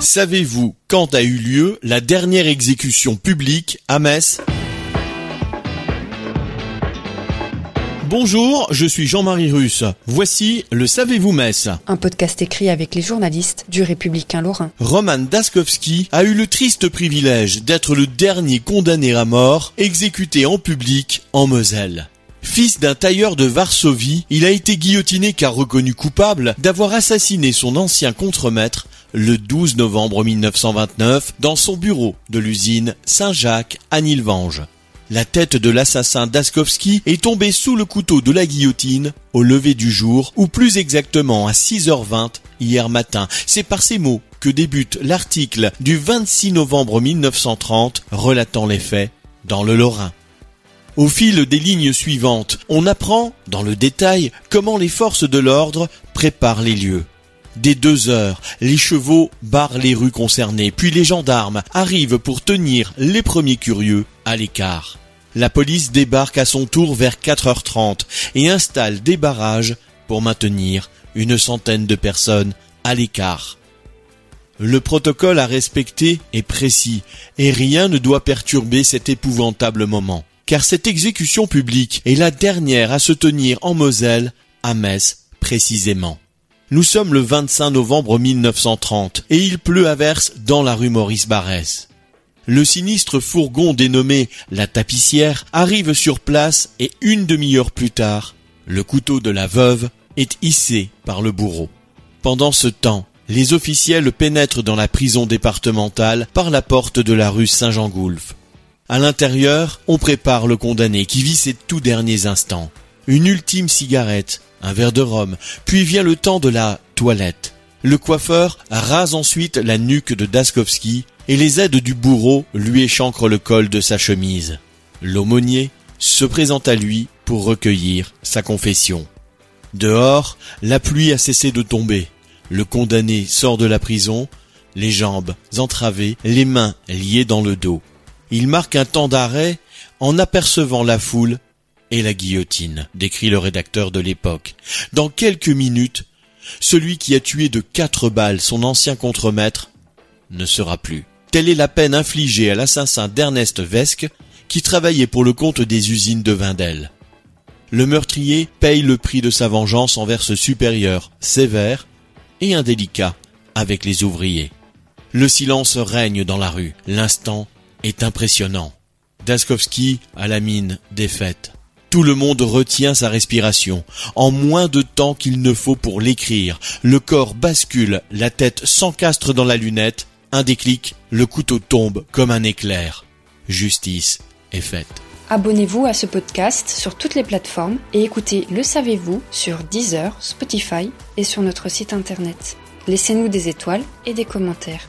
Savez-vous quand a eu lieu la dernière exécution publique à Metz? Bonjour, je suis Jean-Marie Russe. Voici le Savez-vous Metz Un podcast écrit avec les journalistes du Républicain Lorrain. Roman Daskowski a eu le triste privilège d'être le dernier condamné à mort exécuté en public en Moselle. Fils d'un tailleur de Varsovie, il a été guillotiné car reconnu coupable d'avoir assassiné son ancien contremaître le 12 novembre 1929 dans son bureau de l'usine Saint-Jacques à Nilvange. La tête de l'assassin Daskowski est tombée sous le couteau de la guillotine au lever du jour, ou plus exactement à 6h20 hier matin. C'est par ces mots que débute l'article du 26 novembre 1930 relatant les faits dans le Lorrain. Au fil des lignes suivantes, on apprend, dans le détail, comment les forces de l'ordre préparent les lieux. Dès deux heures, les chevaux barrent les rues concernées, puis les gendarmes arrivent pour tenir les premiers curieux à l'écart. La police débarque à son tour vers 4h30 et installe des barrages pour maintenir une centaine de personnes à l'écart. Le protocole à respecter est précis et rien ne doit perturber cet épouvantable moment. Car cette exécution publique est la dernière à se tenir en Moselle, à Metz précisément. Nous sommes le 25 novembre 1930 et il pleut à verse dans la rue Maurice Barrès. Le sinistre fourgon dénommé la tapissière arrive sur place et une demi-heure plus tard, le couteau de la veuve est hissé par le bourreau. Pendant ce temps, les officiels pénètrent dans la prison départementale par la porte de la rue Saint-Jean-Goulf. À l'intérieur, on prépare le condamné qui vit ses tout derniers instants. Une ultime cigarette, un verre de rhum, puis vient le temps de la toilette. Le coiffeur rase ensuite la nuque de Daskowski et les aides du bourreau lui échancrent le col de sa chemise. L'aumônier se présente à lui pour recueillir sa confession. Dehors, la pluie a cessé de tomber. Le condamné sort de la prison, les jambes entravées, les mains liées dans le dos. Il marque un temps d'arrêt en apercevant la foule et la guillotine, décrit le rédacteur de l'époque. Dans quelques minutes, celui qui a tué de quatre balles son ancien contremaître ne sera plus. Telle est la peine infligée à l'assassin d'Ernest Vesque, qui travaillait pour le compte des usines de Vindel. Le meurtrier paye le prix de sa vengeance envers ce supérieur, sévère et indélicat avec les ouvriers. Le silence règne dans la rue. L'instant est impressionnant. Daskowski a la mine défaite. Tout le monde retient sa respiration. En moins de temps qu'il ne faut pour l'écrire, le corps bascule, la tête s'encastre dans la lunette, un déclic, le couteau tombe comme un éclair. Justice est faite. Abonnez-vous à ce podcast sur toutes les plateformes et écoutez Le Savez-vous sur Deezer, Spotify et sur notre site internet. Laissez-nous des étoiles et des commentaires.